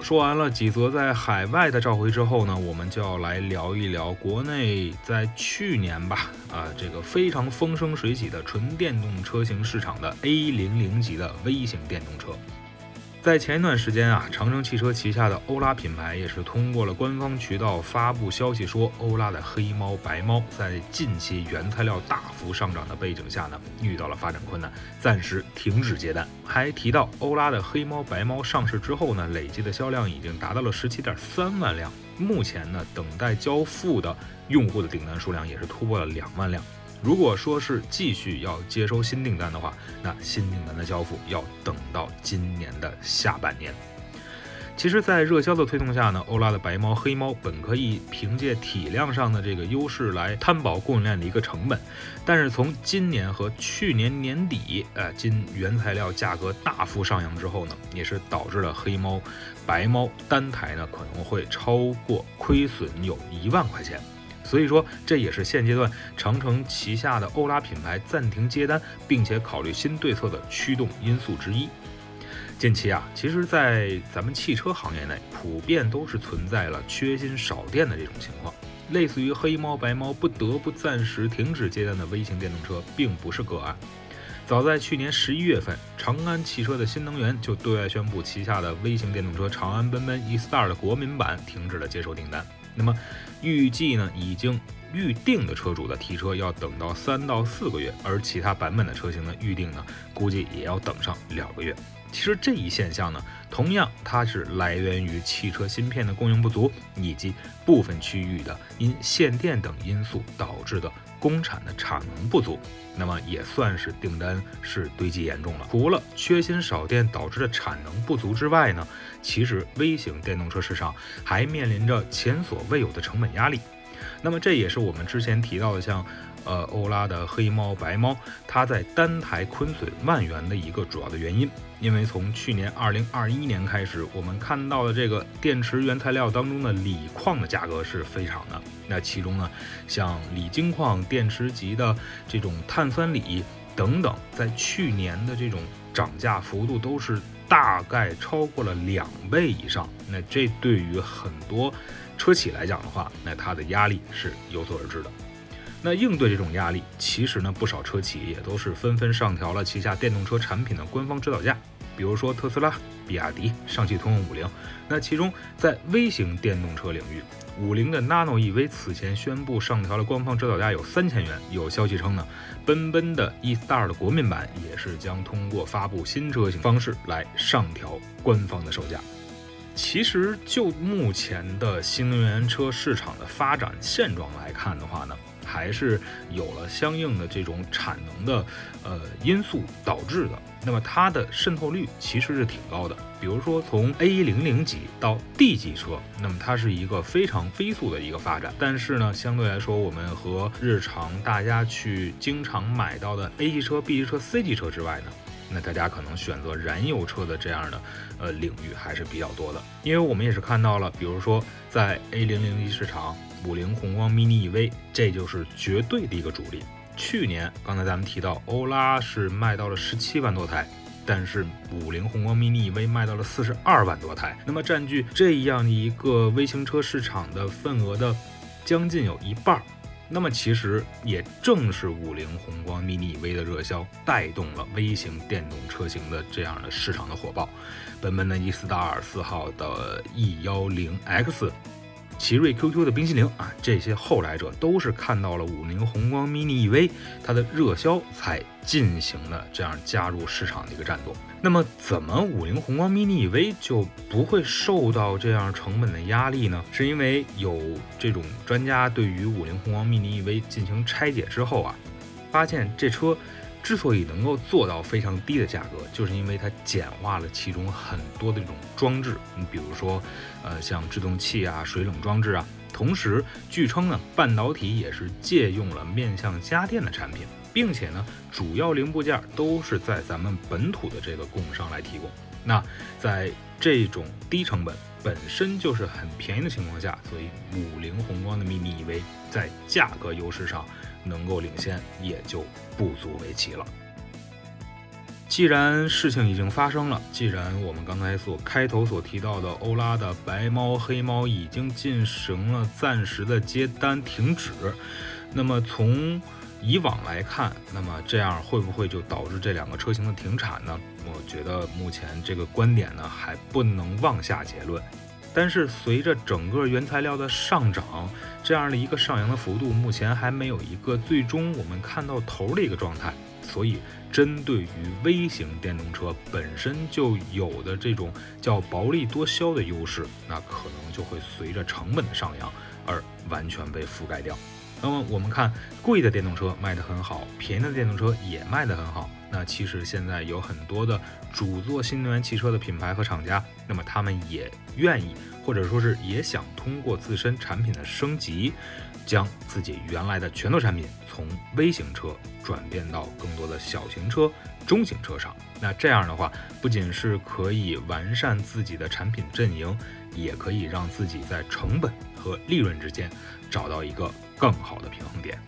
说完了几则在海外的召回之后呢，我们就要来聊一聊国内在去年吧，啊，这个非常风生水起的纯电动车型市场的 A 零零级的微型电动车。在前一段时间啊，长城汽车旗下的欧拉品牌也是通过了官方渠道发布消息说，欧拉的黑猫、白猫在近期原材料大幅上涨的背景下呢，遇到了发展困难，暂时停止接单。还提到欧拉的黑猫、白猫上市之后呢，累计的销量已经达到了十七点三万辆，目前呢，等待交付的用户的订单数量也是突破了两万辆。如果说是继续要接收新订单的话，那新订单的交付要等到今年的下半年。其实，在热销的推动下呢，欧拉的白猫、黑猫本可以凭借体量上的这个优势来摊薄供应链的一个成本，但是从今年和去年年底，呃，金原材料价格大幅上扬之后呢，也是导致了黑猫、白猫单台呢可能会超过亏损有一万块钱。所以说，这也是现阶段长城旗下的欧拉品牌暂停接单，并且考虑新对策的驱动因素之一。近期啊，其实，在咱们汽车行业内，普遍都是存在了缺芯少电的这种情况。类似于黑猫、白猫不得不暂时停止接单的微型电动车，并不是个案。早在去年十一月份，长安汽车的新能源就对外宣布，旗下的微型电动车长安奔奔 e-star 的国民版停止了接受订单。那么，预计呢，已经预定的车主的提车要等到三到四个月，而其他版本的车型的预定呢，估计也要等上两个月。其实这一现象呢，同样它是来源于汽车芯片的供应不足，以及部分区域的因限电等因素导致的工厂的产能不足。那么也算是订单是堆积严重了。除了缺芯少电导致的产能不足之外呢，其实微型电动车市场还面临着前所未有的成本压力。那么这也是我们之前提到的，像呃欧拉的黑猫、白猫，它在单台亏损万元的一个主要的原因。因为从去年二零二一年开始，我们看到的这个电池原材料当中的锂矿的价格是非常的。那其中呢，像锂金矿、电池级的这种碳酸锂等等，在去年的这种涨价幅度都是大概超过了两倍以上。那这对于很多车企来讲的话，那它的压力是有所而知的。那应对这种压力，其实呢，不少车企也都是纷纷上调了旗下电动车产品的官方指导价。比如说特斯拉、比亚迪、上汽通用五菱，那其中在微型电动车领域，五菱的 Nano EV 此前宣布上调了官方指导价有三千元。有消息称呢，奔奔的 e-star 的国民版也是将通过发布新车型方式来上调官方的售价。其实就目前的新能源车市场的发展现状来看的话呢。还是有了相应的这种产能的呃因素导致的，那么它的渗透率其实是挺高的。比如说从 A 零零级到 D 级车，那么它是一个非常飞速的一个发展。但是呢，相对来说，我们和日常大家去经常买到的 A 级车、B 级车、C 级车之外呢，那大家可能选择燃油车的这样的呃领域还是比较多的。因为我们也是看到了，比如说在 A 零零级市场。五菱宏光 mini EV，这就是绝对的一个主力。去年，刚才咱们提到欧拉是卖到了十七万多台，但是五菱宏光 mini EV 卖到了四十二万多台，那么占据这样一个微型车市场的份额的将近有一半。那么其实也正是五菱宏光 mini EV 的热销，带动了微型电动车型的这样的市场的火爆。奔奔的 e-star 四号的 E 幺零 X。奇瑞 QQ 的冰淇淋啊，这些后来者都是看到了五菱宏光 mini EV 它的热销才进行的这样加入市场的一个战斗。那么，怎么五菱宏光 mini EV 就不会受到这样成本的压力呢？是因为有这种专家对于五菱宏光 mini EV 进行拆解之后啊，发现这车。之所以能够做到非常低的价格，就是因为它简化了其中很多的这种装置。你比如说，呃，像制动器啊、水冷装置啊，同时，据称呢，半导体也是借用了面向家电的产品，并且呢，主要零部件都是在咱们本土的这个供应商来提供。那在这种低成本、本身就是很便宜的情况下，所以五菱宏光的秘密以为在价格优势上能够领先，也就不足为奇了。既然事情已经发生了，既然我们刚才所开头所提到的欧拉的白猫黑猫已经进行了暂时的接单停止，那么从以往来看，那么这样会不会就导致这两个车型的停产呢？我觉得目前这个观点呢还不能妄下结论。但是随着整个原材料的上涨，这样的一个上扬的幅度，目前还没有一个最终我们看到头的一个状态。所以，针对于微型电动车本身就有的这种叫薄利多销的优势，那可能就会随着成本的上扬而完全被覆盖掉。那么我们看，贵的电动车卖得很好，便宜的电动车也卖得很好。那其实现在有很多的主做新能源汽车的品牌和厂家，那么他们也愿意，或者说是也想通过自身产品的升级。将自己原来的拳头产品从微型车转变到更多的小型车、中型车上。那这样的话，不仅是可以完善自己的产品阵营，也可以让自己在成本和利润之间找到一个更好的平衡点。